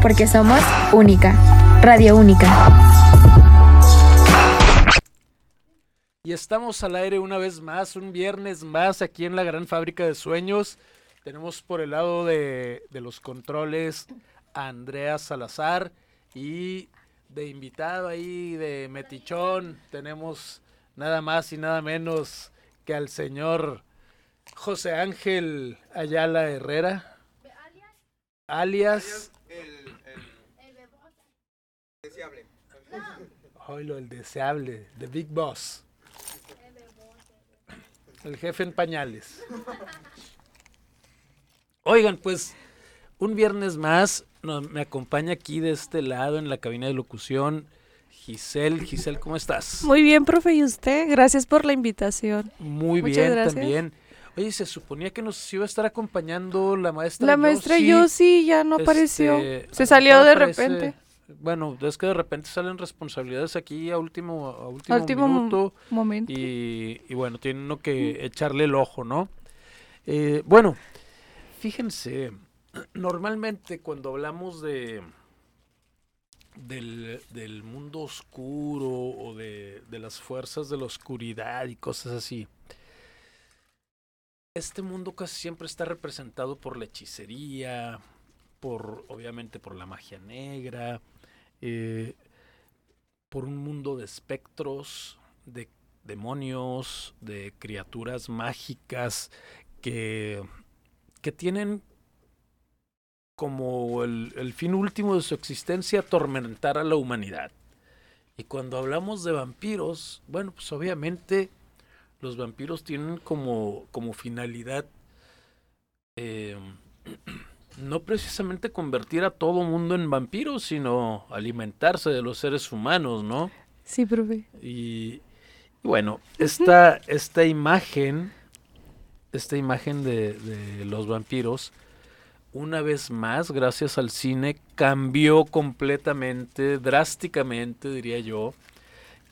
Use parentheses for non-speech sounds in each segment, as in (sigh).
porque somos única. Radio Única. Y estamos al aire una vez más, un viernes más aquí en la gran fábrica de sueños. Tenemos por el lado de, los controles a Andrea Salazar y de invitado ahí de Metichón tenemos nada más y nada menos que al señor José Ángel Ayala Herrera, alias El, el deseable. Hoy lo el deseable, The Big Boss. El jefe en pañales. Oigan, pues un viernes más no, me acompaña aquí de este lado en la cabina de locución Giselle. Giselle, ¿cómo estás? Muy bien, profe, ¿y usted? Gracias por la invitación. Muy Muchas bien gracias. también. Oye, se suponía que nos iba a estar acompañando la maestra. La maestra Yossi ya no apareció. Este, a Se salió de aparece- repente. Bueno, es que de repente salen responsabilidades aquí a último, a último, minuto. momento. Y, y bueno, tiene uno que echarle el ojo, ¿no? Eh, bueno, fíjense, (clears throat) normalmente cuando hablamos de del, del mundo oscuro o de, de las fuerzas de la oscuridad y cosas así, este mundo casi siempre está representado por la hechicería, por obviamente por la magia negra, eh, por un mundo de espectros, de demonios, de criaturas mágicas que, que tienen como el, fin último de su existencia atormentar a la humanidad. Y cuando hablamos de vampiros, bueno, pues obviamente los vampiros tienen como, como finalidad eh, (clears throat) no precisamente convertir a todo mundo en vampiros, sino alimentarse de los seres humanos, ¿no? Sí, profe. Y, y bueno, esta, esta imagen, esta imagen de, de los vampiros, una vez más, gracias al cine, cambió completamente, drásticamente, diría yo,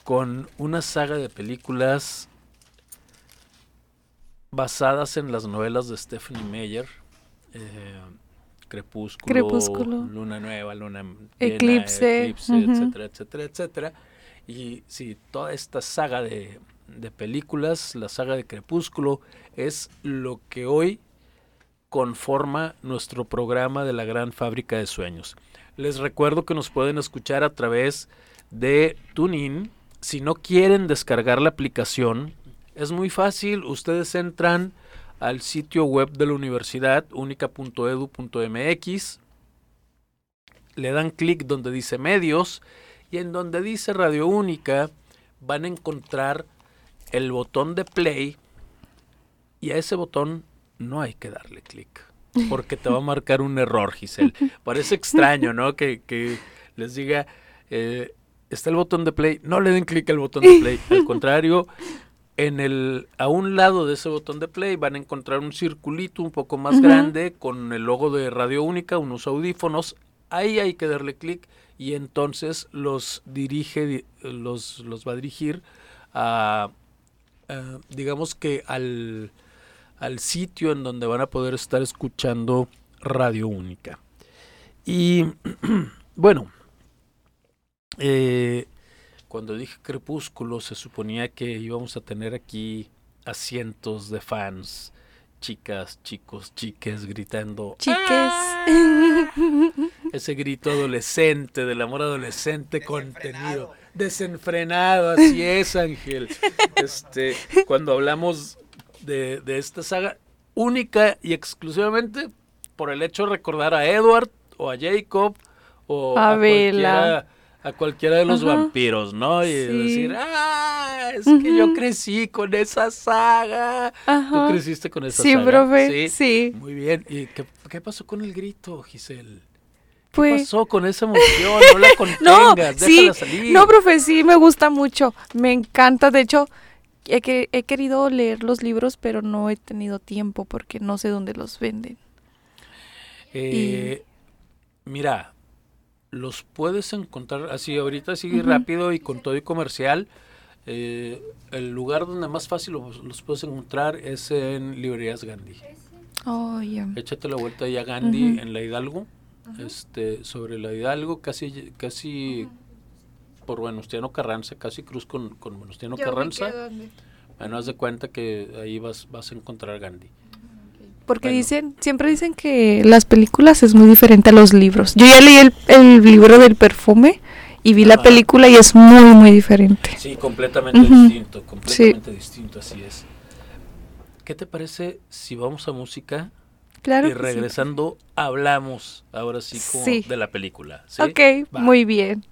con una saga de películas basadas en las novelas de Stephanie Meyer. eh, Crepúsculo, Crepúsculo. Luna Nueva, Luna Llena, Eclipse, etcétera, etcétera, etcétera. Y sí, toda esta saga de, de películas, la saga de Crepúsculo, es lo que hoy conforma nuestro programa de la gran fábrica de sueños. Les recuerdo que nos pueden escuchar a través de TuneIn. Si no quieren descargar la aplicación, es muy fácil. Ustedes entran al sitio web de la universidad, única.edu.mx, le dan clic donde dice medios y en donde dice Radio Única van a encontrar el botón de play y a ese botón no hay que darle clic porque te va a marcar un error, Giselle. Parece extraño, ¿no? Que, que les diga, eh, está el botón de play, no le den clic al botón de play. Al contrario, en el, a un lado de ese botón de play van a encontrar un circulito un poco más grande con el logo de Radio Única, unos audífonos. Ahí hay que darle clic y entonces los dirige, di- los, los va a dirigir a, a, digamos que al, al sitio en donde van a poder estar escuchando Radio Única. Y (clears throat) bueno, eh, cuando dije crepúsculo se suponía que íbamos a tener aquí a cientos de fans, chicas, chicos, chiques gritando Chiques. ese grito adolescente, del amor adolescente contenido. Desenfrenado, así es, Ángel. (laughs) Este, cuando hablamos de, de esta saga, única y exclusivamente por el hecho de recordar a Edward o a Jacob o A a, Bella. A cualquiera de los Ajá. vampiros, ¿no? Y Sí. decir, ah, es que yo crecí con esa saga. ¿Tú creciste con esa Sí, saga? profe, sí. Muy bien. ¿Y qué, qué pasó con el grito, Giselle? ¿Qué Pues- pasó con esa emoción? No la (laughs) contengas, No, déjala sí, salir. no, profe, sí, me gusta mucho, me encanta, de hecho, he, que- he querido leer los libros, pero no he tenido tiempo porque no sé dónde los venden. Eh, Mira, los puedes encontrar así, ahorita sigue Ujú. rápido y con todo y comercial. eh, el lugar donde más fácil los, los puedes encontrar es en Librerías Gandhi. Oh, ya. Échate la vuelta ahí a Gandhi en la Hidalgo. este, sobre la Hidalgo, casi, casi por Venustiano Carranza, casi cruz con, con Venustiano Carranza. Bueno, haz de cuenta que ahí vas, vas a encontrar Gandhi. Porque Bueno. dicen, siempre dicen que las películas es muy diferente a los libros. Yo ya leí el, el libro del perfume y vi la película y es muy, muy diferente. Sí, completamente distinto, completamente distinto, así es. ¿Qué te parece si vamos a música Claro. y sí. regresando hablamos ahora sí como Sí. de la película? ¿sí? Ok, Va. muy bien.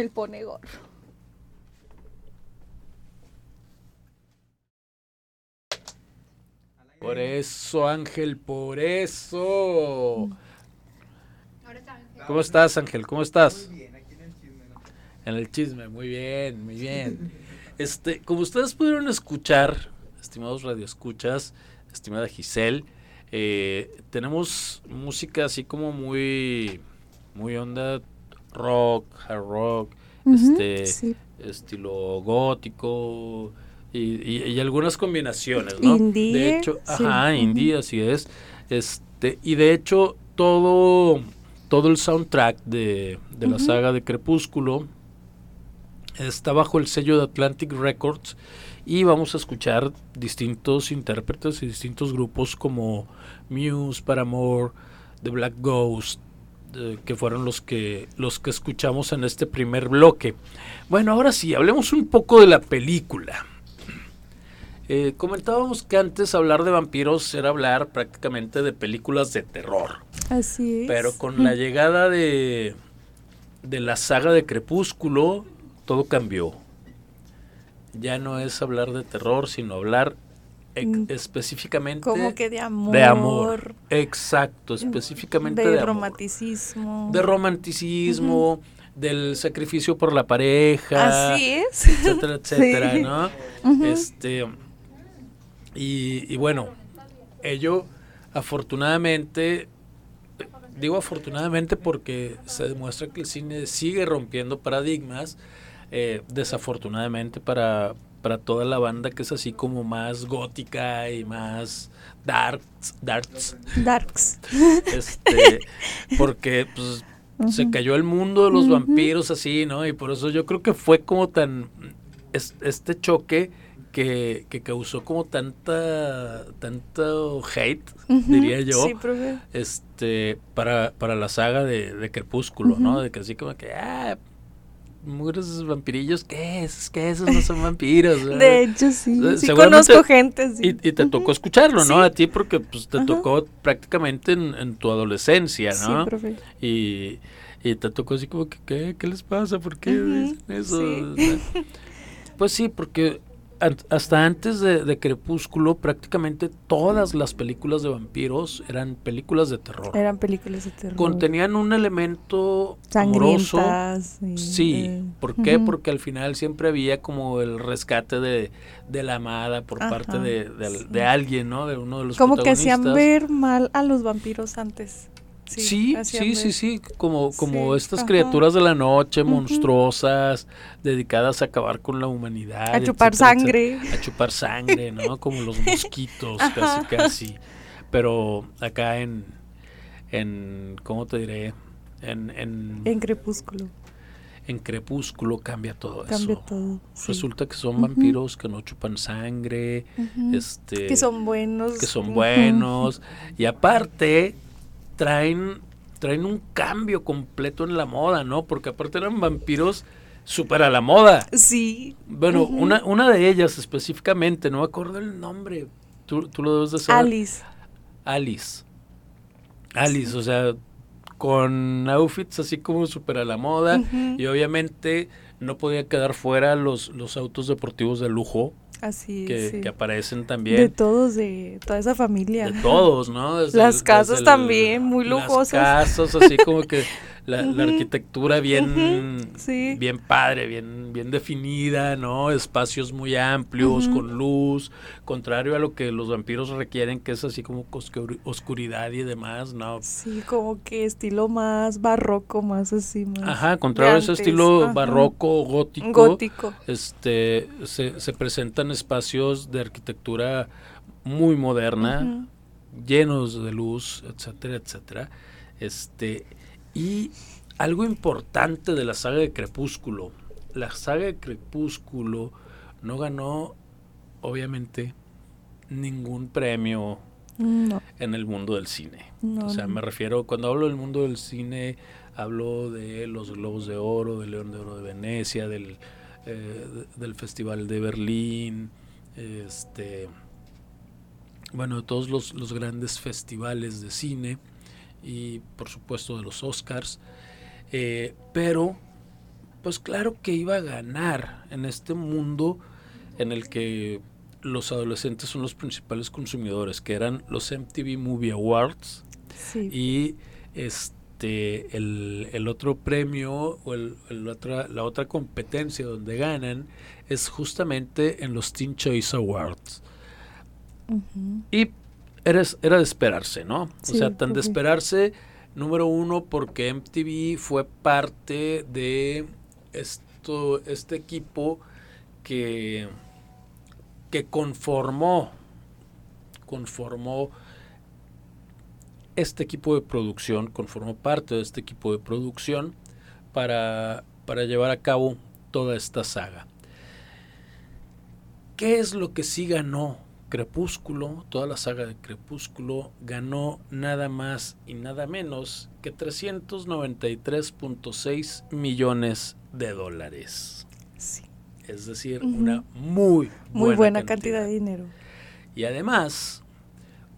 Ángel pone gorro. Por eso, Ángel, por eso. ¿Cómo estás, Ángel? ¿Cómo estás? Muy bien, aquí en el chisme, ¿no? En el chisme, muy bien, muy bien. Este, como ustedes pudieron escuchar, estimados radioescuchas, estimada Giselle, eh, tenemos música así como muy, muy onda rock, hard rock, este, sí. estilo gótico y, y- y algunas combinaciones, ¿no? Indie, De hecho, sí. ajá, indie, así es. Este, y de hecho, todo, todo el soundtrack de, de la saga de Crepúsculo está bajo el sello de Atlantic Records y vamos a escuchar distintos intérpretes y distintos grupos como Muse, Paramore, The Black Ghost, eh, que fueron los que los que escuchamos en este primer bloque. Bueno, ahora sí, hablemos un poco de la película. Eh, comentábamos que antes hablar de vampiros era hablar prácticamente de películas de terror. Así es. Pero con la (laughs) llegada de, de la saga de Crepúsculo, todo cambió. Ya no es hablar de terror, sino hablar. Específicamente Como que de amor. de amor. Exacto, específicamente de, de, amor. romanticismo. De romanticismo, del sacrificio por la pareja, Así es. etcétera, (laughs) etcétera, Sí. ¿no? Este y, y bueno, ello afortunadamente digo afortunadamente porque se demuestra que el cine sigue rompiendo paradigmas, eh, desafortunadamente para para toda la banda que es así como más gótica y más darks, darks, Darks. este, (laughs) porque pues se cayó el mundo de los vampiros así, ¿no? Y por eso yo creo que fue como tan es- este choque que, que causó como tanta tanto hate, diría yo, Sí, profe. este para, para la saga de, de Crepúsculo, ¿no? De que así como que ah mugres vampirillos, ¿qué es? ¿Qué esos no son vampiros? (laughs) ¿verdad? De hecho, sí. Sí conozco gente. Sí. Y, y te tocó escucharlo, ¿no? Sí. A ti porque pues, te Ajá. tocó prácticamente en, en tu adolescencia, Sí, ¿no? profe. y, y te tocó así como que, ¿qué, ¿Qué les pasa? ¿Por qué dicen eso? sí. Pues sí, porque hasta antes de, de Crepúsculo prácticamente todas las películas de vampiros eran películas de terror. Eran películas de terror. Contenían un elemento amoroso. Y, Sí, eh, ¿por qué? Porque al final siempre había como el rescate de, de la amada por parte de, de- sí. de alguien, ¿no? De uno de los Como que hacían ver mal a los vampiros antes. Sí, Sí, sí, sí, como, como Sí, estas ajá. criaturas de la noche, monstruosas, dedicadas a acabar con la humanidad. A chupar etcétera, sangre. etcétera. A chupar sangre, ¿no? (laughs) Como los mosquitos, casi, Ajá. casi. Pero acá en, en ¿cómo te diré? En, en, En Crepúsculo. en Crepúsculo cambia todo Cambia eso. todo. sí. Resulta que son vampiros que no chupan sangre, este, que son buenos. que son buenos (laughs) y aparte traen traen un cambio completo en la moda, ¿no? Porque aparte eran vampiros súper a la moda. Sí. Bueno, una, una de ellas específicamente, no me acuerdo el nombre. Tú, tú lo debes de saber. Alice. Alice. Alice, o sea, con outfits así como súper a la moda. Y obviamente no podía quedar fuera los, los autos deportivos de lujo Así que, sí. que aparecen De también. todos, de toda esa familia. De todos, ¿no? (laughs) Desde Las el- casas el- también, muy lujosas. Las casas, así como que (laughs) la, arquitectura bien, sí. bien padre, bien, bien definida, ¿no? Espacios muy amplios, con luz, contrario a lo que los vampiros requieren, que es así como oscur- oscuridad y demás, ¿no? Sí, como que estilo más barroco, más así, más. Ajá, contrario a ese estilo ajá. barroco, gótico, Gótico. este se, se presentan espacios de arquitectura muy moderna, llenos de luz, etcétera, etcétera. Este, y algo importante de la saga de Crepúsculo, la saga de Crepúsculo no ganó, obviamente, ningún premio No, en el mundo del cine. no. O sea, no. me refiero, cuando hablo del mundo del cine, hablo de los Globos de Oro, del León de Oro de Venecia, del, eh, de- del Festival de Berlín, este, bueno, de todos los, los grandes festivales de cine y por supuesto de los Oscars. Eh, pero pues claro que iba a ganar en este mundo en el que los adolescentes son los principales consumidores, que eran los MTV Movie Awards Sí. y este el, el otro premio o el, el otra, la otra competencia donde ganan es justamente en los Teen Choice Awards. Y era, era de esperarse, ¿no? Sí, o sea, tan de esperarse, número uno, porque MTV fue parte de esto, este equipo que, que conformó, conformó este equipo de producción, conformó parte de este equipo de producción para, para llevar a cabo toda esta saga. ¿Qué es lo que sí ganó Crepúsculo? Toda la saga de Crepúsculo ganó nada más y nada menos que 393.6 millones de dólares. Sí. Es decir, una muy, Muy buena cantidad de dinero. y además,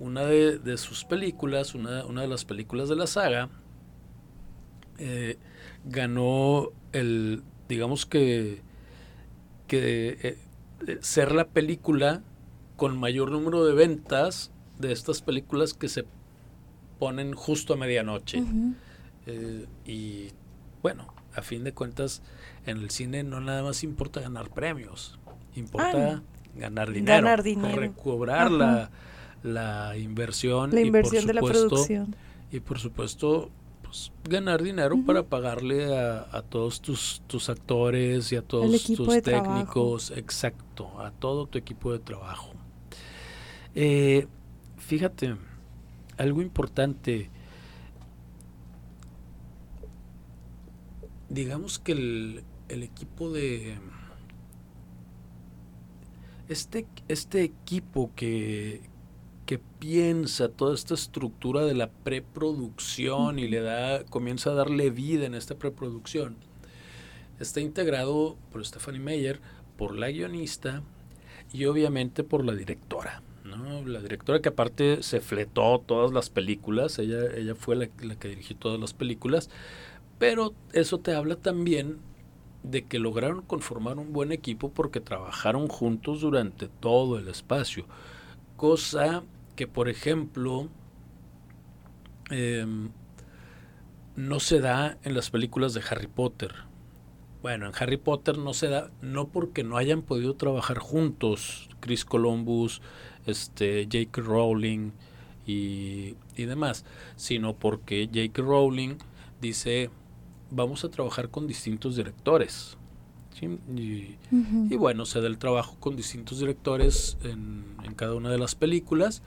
una de, de sus películas, una, una de las películas de la saga, eh, ganó el, digamos que, que eh, eh, ser la película con mayor número de ventas de estas películas que se ponen justo a medianoche. Eh, y bueno, a fin de cuentas, en el cine no nada más importa ganar premios, importa ganar dinero, ganar dinero. recobrar la, la inversión, La y por inversión de la supuesto- producción. y por supuesto pues, ganar dinero para pagarle a, a todos tus, tus actores y a todos tus técnicos, exacto, a todo tu equipo de trabajo. Eh, fíjate, algo importante, digamos que el, el equipo de... Este, este equipo que, que piensa toda esta estructura de la preproducción y le da, comienza a darle vida en esta preproducción, está integrado por Stephanie Meyer, por la guionista y obviamente por la directora. ¿no? La directora que aparte se fletó todas las películas, ella, ella fue la, la que dirigió todas las películas, pero eso te habla también de que lograron conformar un buen equipo porque trabajaron juntos durante todo el espacio. Cosa que, por ejemplo, em, no se da en las películas de Harry Potter. Bueno, en Harry Potter no se da, no porque no hayan podido trabajar juntos Chris Columbus, este, J.K. Rowling y, y demás, sino porque J.K. Rowling dice, vamos a trabajar con distintos directores. ¿Sí? Y, Ujú. y bueno, se da el trabajo con distintos directores en, en cada una de las películas.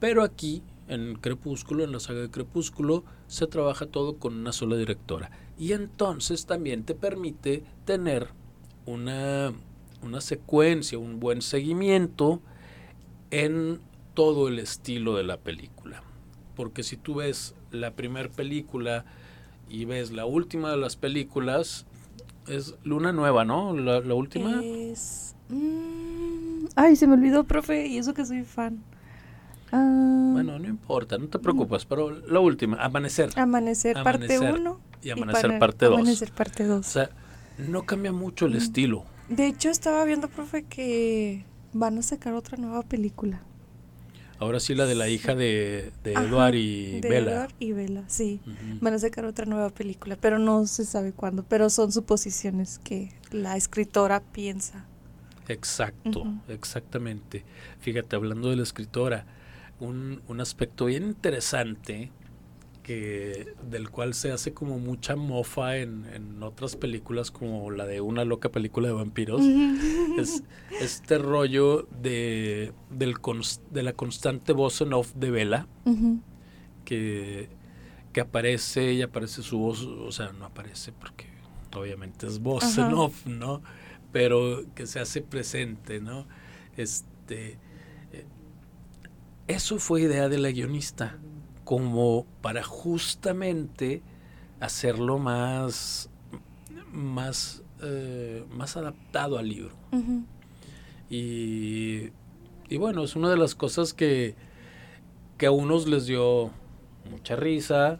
Pero aquí, en Crepúsculo, en la saga de Crepúsculo, se trabaja todo con una sola directora. Y entonces también te permite tener una, una secuencia, un buen seguimiento en todo el estilo de la película. Porque si tú ves la primera película y ves la última de las películas, es Luna Nueva, ¿no? La, la última. Es... mm, Ay, se me olvidó, profe, y eso que soy fan. Ah, Bueno, no importa, no te preocupes, pero la última, Amanecer. Amanecer, parte Amanecer 1 y Amanecer parte 2. Amanecer parte 2. O sea, no cambia mucho el Mm. estilo. De hecho, estaba viendo, profe, que van a sacar otra nueva película. Ahora sí la de la hija de, de Ajá, Edward y de Bella. Edward y Bella, sí. Ujú. Van a sacar otra nueva película, pero no se sabe cuándo. Pero son suposiciones que la escritora piensa. Exacto, Ujú. exactamente. Fíjate, hablando de la escritora, un, un aspecto bien interesante que del cual se hace como mucha mofa en, en otras películas como la de una loca película de vampiros (laughs) es este rollo de del cons- de la constante voz en off de Vela que, que aparece y aparece su voz, o sea, no aparece porque obviamente es voz en off, ¿no? Pero que se hace presente, ¿no? Este, eh, eso fue idea de la guionista, como para justamente hacerlo más, más, eh, más adaptado al libro. Y, y bueno, es una de las cosas que, que a unos les dio mucha risa,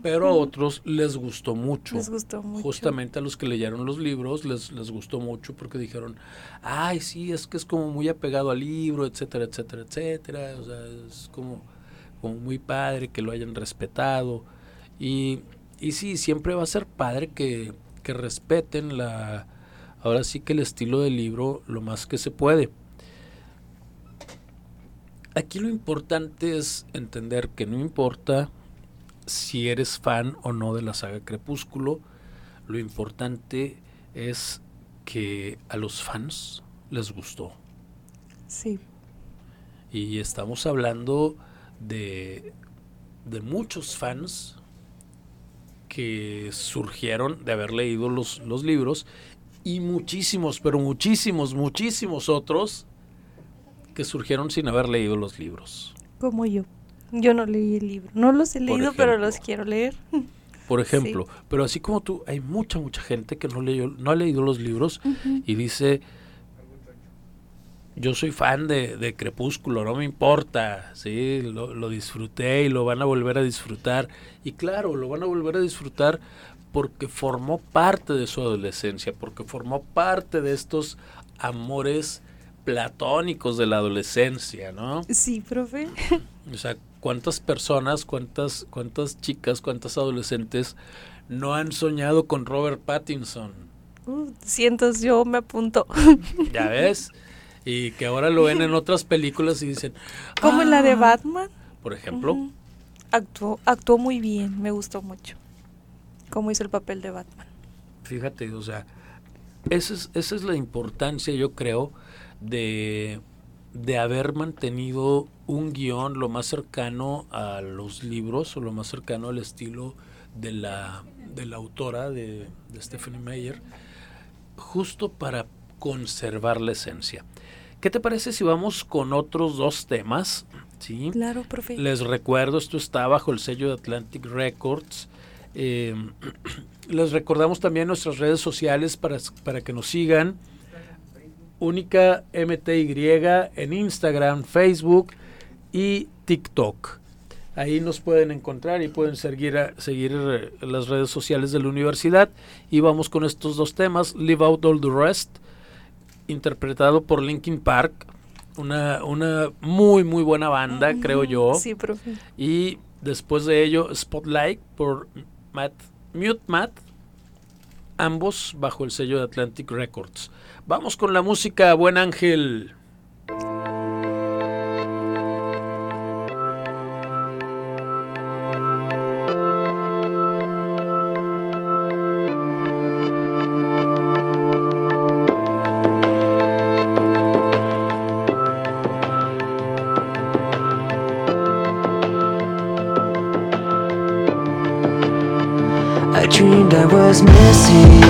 pero a otros les gustó mucho. Les gustó mucho. Justamente a los que leyeron los libros les, les gustó mucho porque dijeron, ay, sí, es que es como muy apegado al libro, etcétera, etcétera, etcétera. O sea, es como, como muy padre que lo hayan respetado. Y, y sí, siempre va a ser padre que, que respeten la, ahora sí que el estilo del libro lo más que se puede. Aquí lo importante es entender que no importa si eres fan o no de la saga Crepúsculo, lo importante es que a los fans les gustó. Sí. Y estamos hablando de, de muchos fans que surgieron de haber leído los, los libros y muchísimos, pero muchísimos, muchísimos otros que surgieron sin haber leído los libros. Como yo. Yo no leí el libro. No los he leído, pero los quiero leer. (laughs) Por ejemplo, pero así como tú, hay mucha, mucha gente que no, leyó, no ha leído los libros y dice, yo soy fan de, de Crepúsculo, no me importa, sí, lo, lo disfruté y lo van a volver a disfrutar. Y claro, lo van a volver a disfrutar porque formó parte de su adolescencia, porque formó parte de estos amores platónicos de la adolescencia, ¿no? Sí, profe. O sea, ¿cuántas personas, cuántas, cuántas chicas, cuántas adolescentes no han soñado con Robert Pattinson? Uh, cientos, yo me apunto. ¿Ya ves? Y que ahora lo ven en otras películas y dicen, Como en la de "Ah", Batman. Por ejemplo. Actuó, actuó muy bien, me gustó mucho. Cómo hizo el papel de Batman. fíjate, o sea, esa es, esa es la importancia, yo creo, de, de haber mantenido un guion lo más cercano a los libros o lo más cercano al estilo de la, de la autora de, de Stephanie Meyer, justo para conservar la esencia. ¿Qué te parece si vamos con otros dos temas? ¿Sí? Claro, profe. Les recuerdo, esto está bajo el sello de Atlantic Records. Eh, (clears throat) les recordamos también nuestras redes sociales para, para que nos sigan. Única MTY en Instagram, Facebook y TikTok. Ahí nos pueden encontrar y pueden seguir, a- seguir eh, las redes sociales de la universidad. Y vamos con estos dos temas, Live Out All the Rest, interpretado por Linkin Park. Una, una muy, muy buena banda, creo yo. Sí, profe. Y después de ello, Spotlight por Matt, Mute Matt, ambos bajo el sello de Atlantic Records. Vamos con la música, buen ángel. Was missing.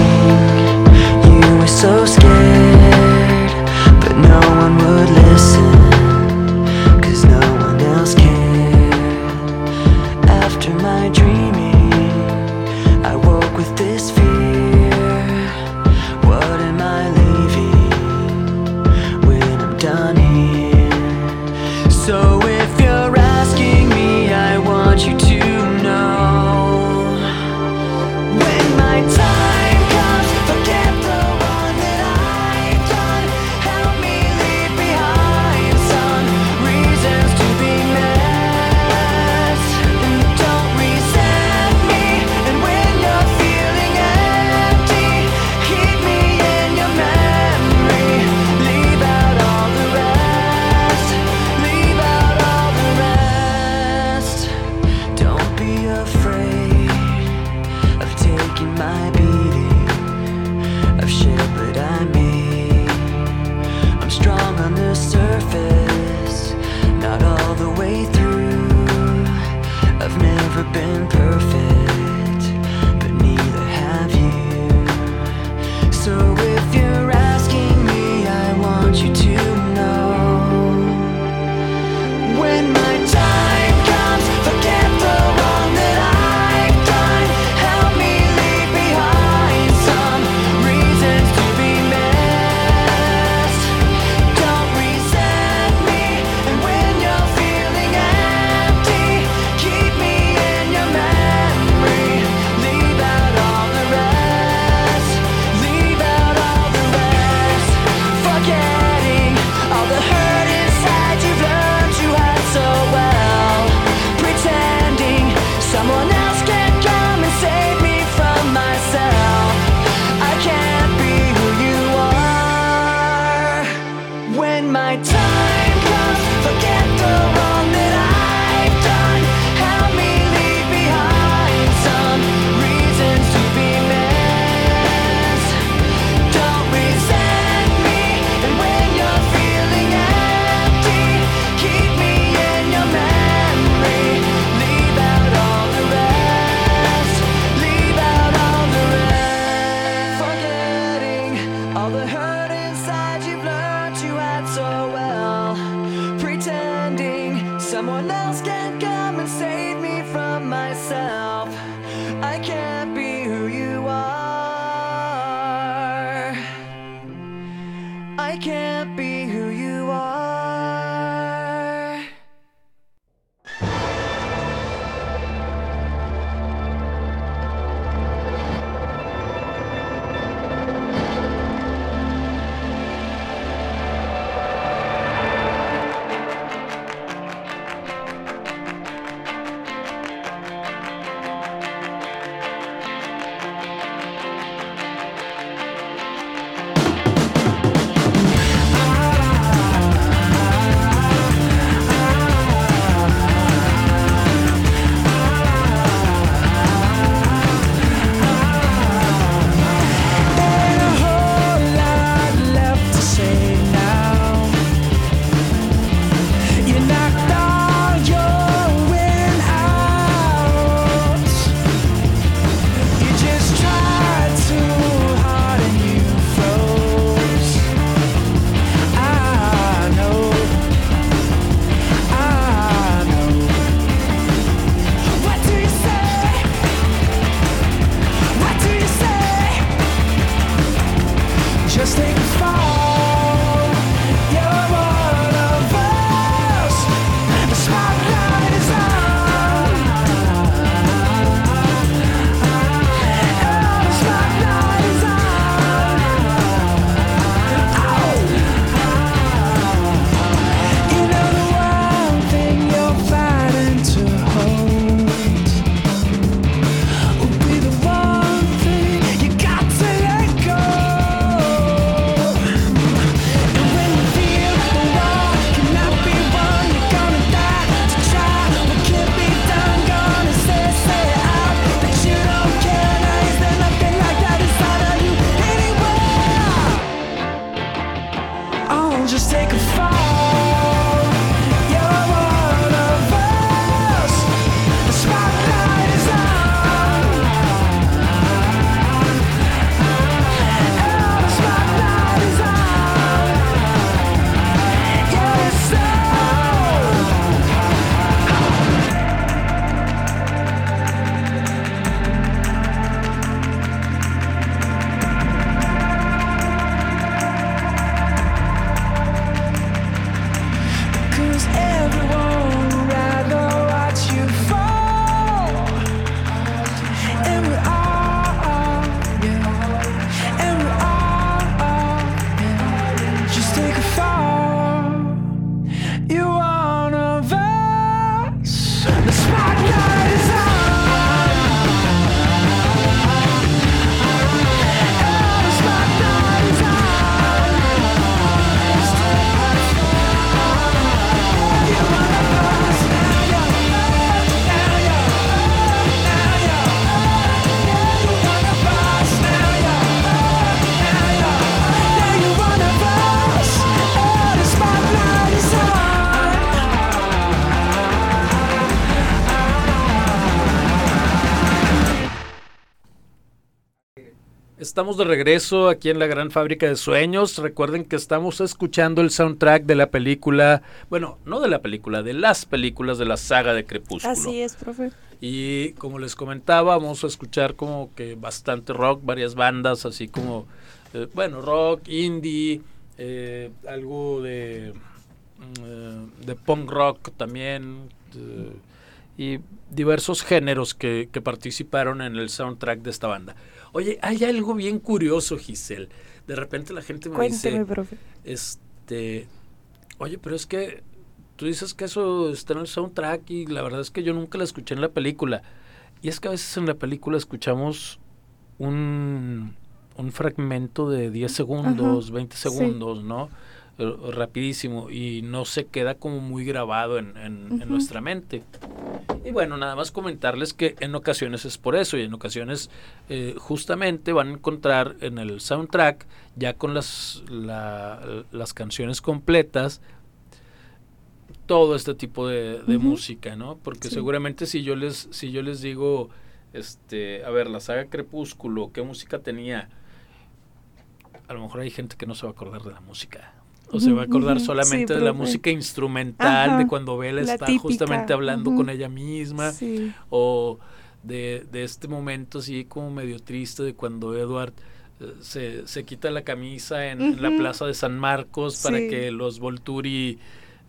Estamos de regreso aquí en la Gran Fábrica de Sueños. Recuerden que estamos escuchando el soundtrack de la película, bueno, no de la película, de las películas de la saga de Crepúsculo. Así es, profe. Y como les comentaba, vamos a escuchar como que bastante rock, varias bandas, así como, eh, bueno, rock, indie, eh, algo de, mm, eh, de punk rock también. y diversos géneros que participaron en el soundtrack de esta banda. Oye, hay algo bien curioso, Giselle. De repente la gente me Cuénteme, dice, profe. este, oye, pero es que tú dices que eso está en el soundtrack y la verdad es que yo nunca la escuché en la película. Y es que a veces en la película escuchamos un, un fragmento de 10 segundos, 20 sí. segundos, ¿no? Rapidísimo y no se queda como muy grabado en, en- en Ujú. nuestra mente. Y bueno, nada más comentarles que en ocasiones es por eso y en ocasiones eh, justamente van a encontrar en el soundtrack ya con las, la- las canciones completas todo este tipo de, música, ¿no? Porque Sí. seguramente si yo les si yo les digo este, a ver, la saga Crepúsculo, ¿qué música tenía? A lo mejor hay gente que no se va a acordar de la música. O se va a acordar solamente sí, de la música instrumental, de cuando Bella la está típica, justamente hablando con ella misma Sí. o de, de este momento así como medio triste de cuando Edward eh, se, se quita la camisa en, en la plaza de San Marcos para Sí. que los Volturi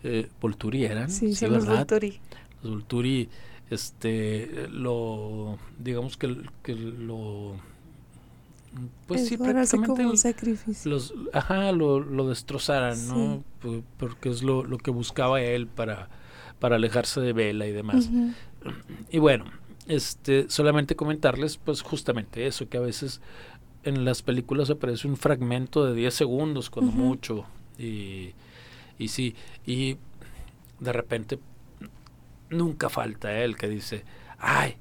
eh, Volturi eran Sí, son los. Volturi. los Volturi este lo digamos que, que lo pues sí prácticamente como un el- sacrificio. los ajá lo, lo destrozaran no. Por- porque es lo, lo que buscaba él para para alejarse de Bella y demás y bueno, este, solamente comentarles, pues justamente eso, que a veces en las películas aparece un fragmento de 10 segundos, cuando mucho, y, y sí, y de repente nunca falta el que dice, ay,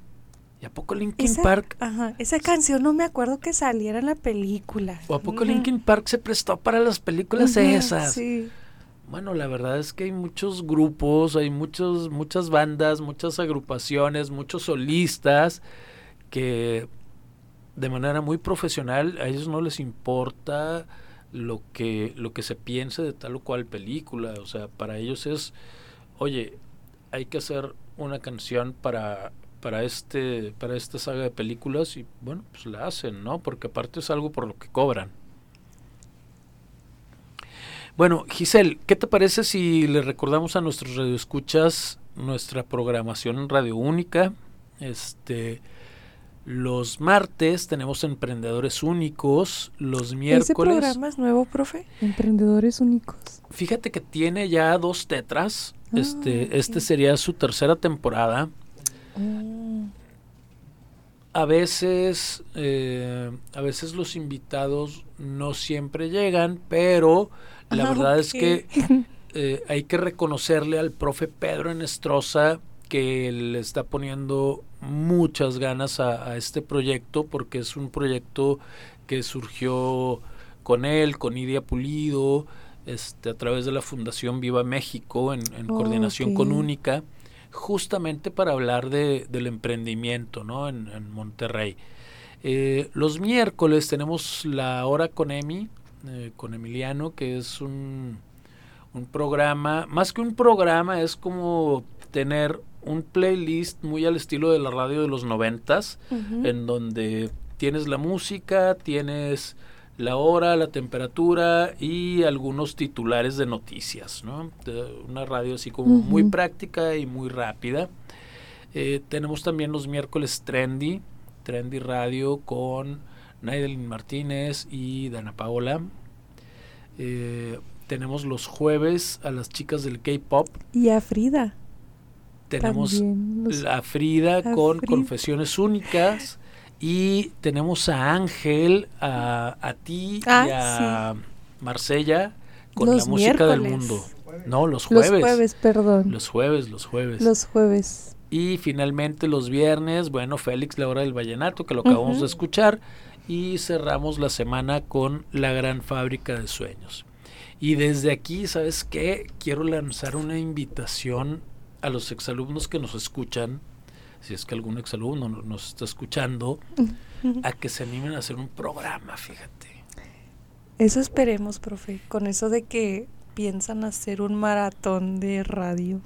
¿y a poco Linkin Esa, Park? ajá, esa canción no me acuerdo que saliera en la película. ¿O a poco. Linkin Park se prestó para las películas esas? Sí. Bueno, la verdad es que hay muchos grupos, hay muchos, muchas bandas, muchas agrupaciones, muchos solistas que de manera muy profesional a ellos no les importa lo que lo que se piense de tal o cual película, o sea, para ellos es, oye, hay que hacer una canción para para este para esta saga de películas y bueno, pues la hacen, ¿no? Porque aparte es algo por lo que cobran. Bueno, Giselle, ¿qué te parece si le recordamos a nuestros radioescuchas nuestra programación en Radio Única? Este, los martes tenemos Emprendedores Únicos, los ¿Ese miércoles. programa es nuevo, profe? Emprendedores únicos. Fíjate que tiene ya dos tetras. Ah, este, este sería su tercera temporada. Mm, A veces, eh, a veces los invitados no siempre llegan, pero la Ah, verdad es que eh, hay que reconocerle al profe Pedro Enestrosa que le está poniendo muchas ganas a, a este proyecto porque es un proyecto que surgió con él, con Idia Pulido, este, a través de la Fundación Viva México en, en Oh, coordinación con. Única, justamente para hablar de, del emprendimiento ¿no? en, en Monterrey. Eh, los miércoles tenemos la hora con Emi, eh, con Emiliano, que es un, un programa, más que un programa, es como tener un playlist muy al estilo de la radio de los noventas, ujú. en donde tienes la música, tienes la hora, la temperatura y algunos titulares de noticias, ¿no? Una radio así como muy práctica y muy rápida. Eh, tenemos también los miércoles Trendy, Trendy Radio con Naidelin Martínez y Dana Paola. Eh, tenemos los jueves a las chicas del K-Pop. Y a Frida. Tenemos los- la Frida con Frida. Confesiones Únicas. Y tenemos a Ángel, a, a ti y Ah, a Marsella con Los la música del mundo. No, los Los jueves. jueves, perdón. Los jueves, los jueves. Los jueves. Y finalmente los viernes, bueno, Félix, la hora del vallenato, que lo acabamos de escuchar. Y cerramos la semana con La Gran Fábrica de Sueños. Y desde aquí, ¿sabes qué? Quiero lanzar una invitación a los exalumnos que nos escuchan, si es que algún exalumno no- nos está escuchando, a que se animen a hacer un programa, fíjate. Eso esperemos, profe. Con eso de que piensan hacer un maratón de radio.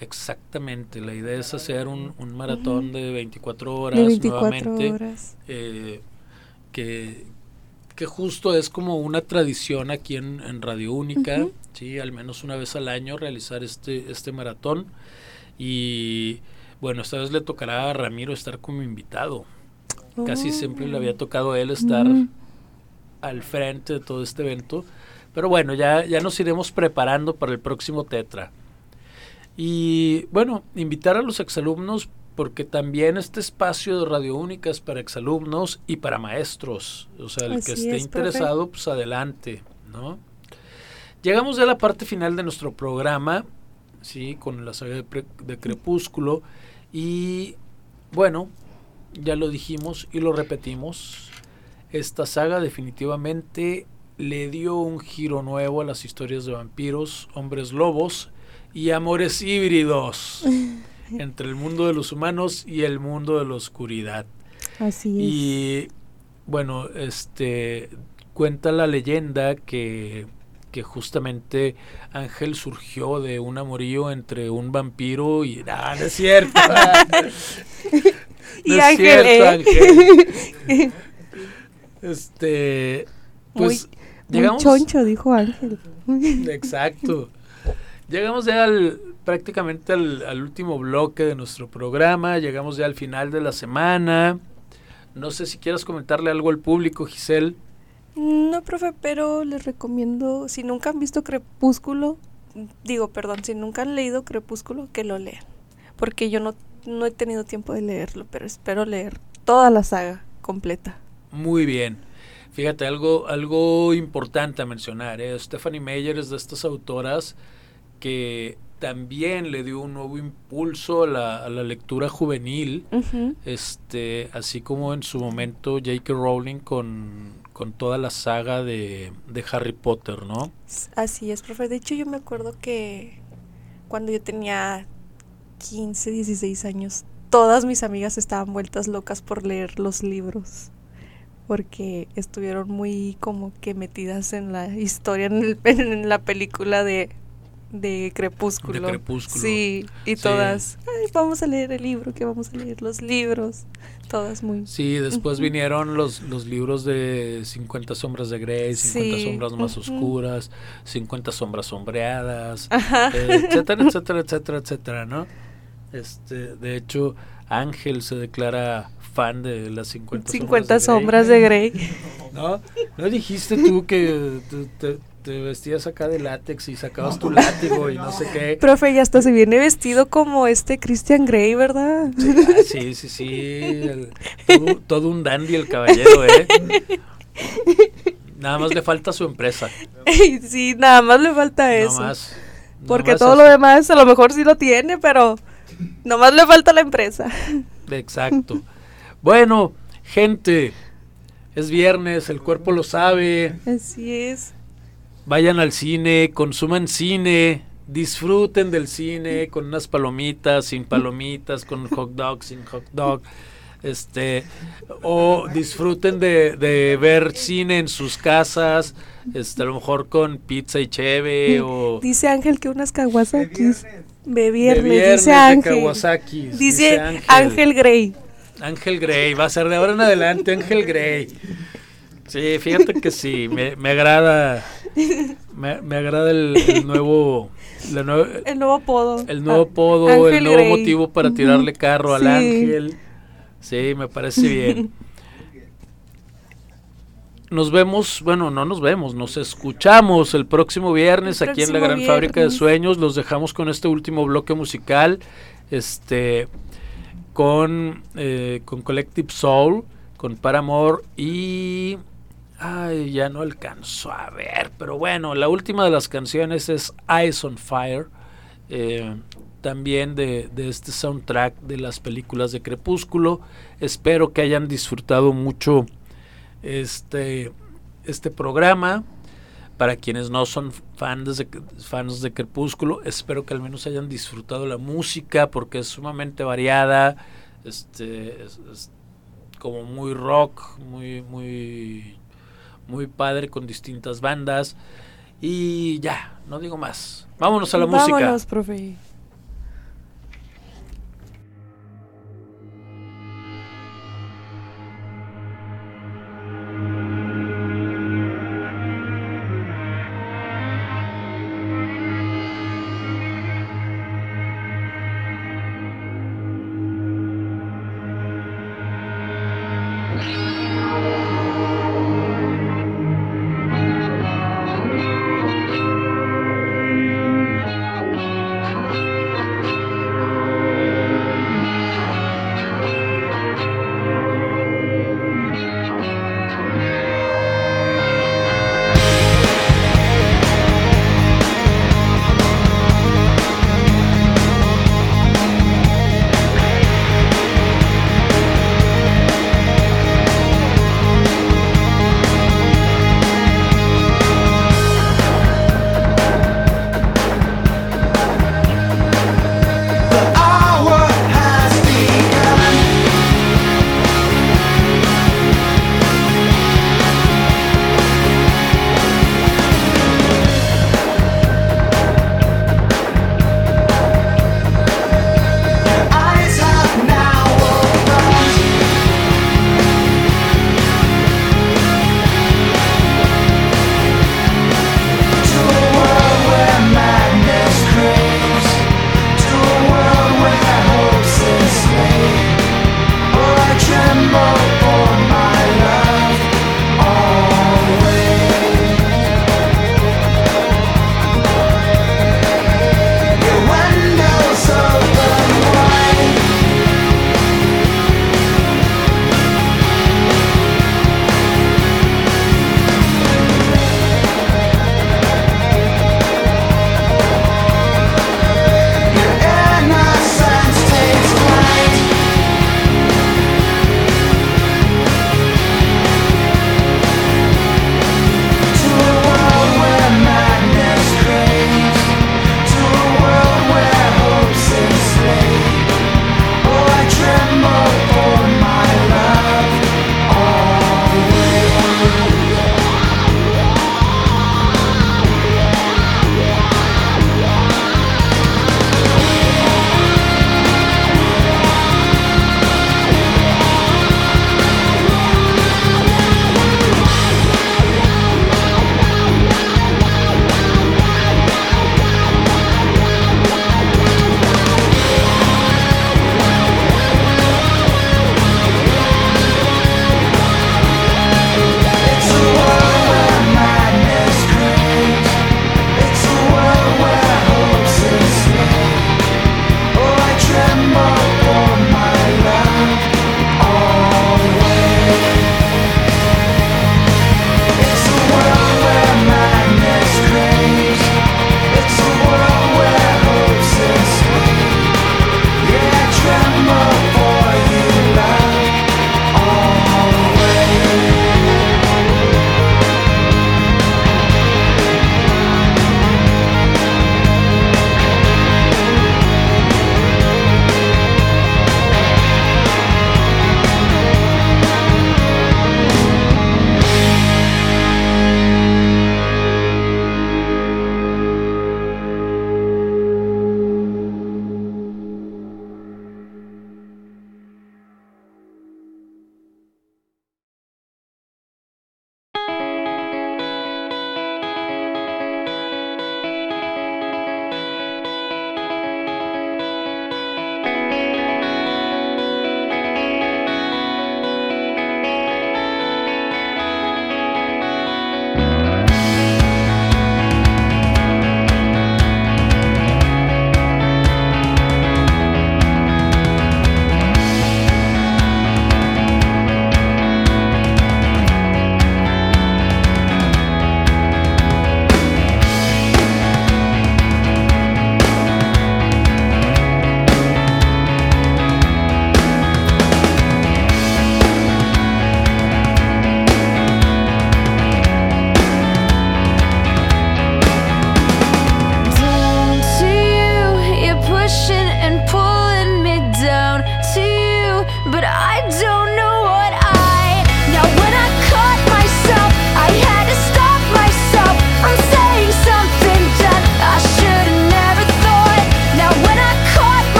Exactamente, la idea es hacer un, un maratón de 24 horas De 24 nuevamente. horas. eh, que, que justo es como una tradición aquí en, en Radio Única, sí, al menos una vez al año realizar este, este maratón. Y bueno, esta vez le tocará a Ramiro estar como invitado. Casi Oh. siempre le había tocado a él estar Mm. al frente de todo este evento. Pero bueno, ya, ya nos iremos preparando para el próximo Tetra. Y bueno, invitar a los exalumnos porque también este espacio de Radio Única es para exalumnos y para maestros. O sea, el que esté es, profe. interesado, pues adelante, ¿no? Llegamos ya a la parte final de nuestro programa, sí, con la saga de, de Crepúsculo. Y bueno, ya lo dijimos y lo repetimos. Esta saga definitivamente le dio un giro nuevo a las historias de vampiros, hombres lobos y amores híbridos (laughs) entre el mundo de los humanos y el mundo de la oscuridad. Así es. Y bueno, este cuenta la leyenda que, que justamente Ángel surgió de un amorío entre un vampiro y ah, no es cierto. (laughs) Y No es Ángel, cierto, ¿eh? Ángel. Este, pues Muy llegamos choncho, dijo Ángel. Exacto. Llegamos ya al, prácticamente al, al último bloque de nuestro programa, llegamos ya al final de la semana. No sé si quieras comentarle algo al público, Giselle. No, profe, pero les recomiendo, si nunca han visto Crepúsculo, digo, perdón, si nunca han leído Crepúsculo, que lo lean. Porque yo no, no he tenido tiempo de leerlo, pero espero leer toda la saga completa. Muy bien. Fíjate, algo, algo importante a mencionar. ¿eh? Stephanie Meyer es de estas autoras que también le dio un nuevo impulso a la, a la lectura juvenil. Este así como en su momento J.K. Rowling con, con toda la saga de, de Harry Potter, ¿no? Así es, profe. De hecho, yo me acuerdo que cuando yo tenía 15, 16 años, todas mis amigas estaban vueltas locas por leer los libros. Porque estuvieron muy como que metidas en la historia, en, el- en la película de, de Crepúsculo. De Crepúsculo. Sí, y Sí. todas, "Ay, vamos a leer el libro, que vamos a leer los libros. Todas muy... Sí, después vinieron los, los libros de 50 sombras de Grey, 50 Sí, sombras más oscuras, 50 sombras sombreadas, (laughs) Ajá. eh, etcétera, etcétera, etcétera, etcétera, ¿no? Este, de hecho, Ángel se declara fan de las 50, 50 sombras de Grey. sombras de Grey. ¿No? ¿No dijiste tú que te, te- te vestías acá de látex y sacabas tu látigo y no sé qué? Profe, y hasta se viene vestido como este Christian Grey, ¿verdad? Ah, sí, sí, sí. el- todo, todo un dandy el caballero, ¿eh? Nada más le falta su empresa. sí, nada más le falta eso. Nada más. porque Nada más todo lo demás a lo mejor sí lo tiene, pero nomás le falta la empresa. Exacto. Bueno, gente, es viernes, el cuerpo lo sabe. Así es. Vayan al cine, consuman cine, disfruten del cine con unas palomitas, sin palomitas, con hot dog, sin hot dog. Este, o disfruten de, de ver cine en sus casas, este, a lo mejor con pizza y cheve o Dice Ángel que unas Kawasakis. viernes. De viernes, dice Ángel. Kawasaki. Dice Ángel Grey. Ángel Grey, va a ser de ahora en adelante Ángel Grey. Sí, fíjate que sí, me, me agrada, me, me agrada el, el nuevo, la El nuevo apodo. el nuevo Ah, apodo, Ángel el nuevo Grey. motivo para tirarle carro al ángel. Sí, me parece bien. Nos vemos, bueno, no nos vemos, nos escuchamos el próximo viernes El aquí en la Gran Fábrica de. Sueños. Los dejamos con este último bloque musical, este, con, eh, con Collective Soul, con Paramore y... Ay, ya no alcanzo a ver, pero bueno, la última de las canciones es Eyes on Fire, eh, también de, de este soundtrack de las películas de Crepúsculo. Espero que hayan disfrutado mucho este, este programa. Para quienes no son fans de, fans de Crepúsculo, espero que al menos hayan disfrutado la música porque es sumamente variada, este, es, es como muy rock, muy, muy, muy padre con distintas bandas. Y ya, no digo más. Vámonos a la música. Profe.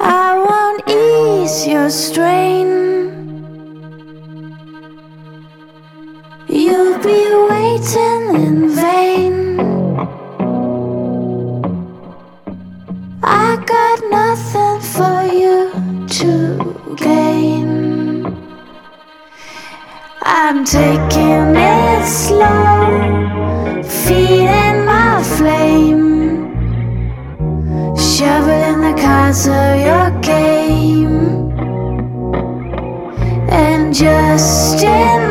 I won't ease your strain. You'll be waiting in vain. I got nothing for you to gain. I'm taking it slow. Feel parts of your game. And just in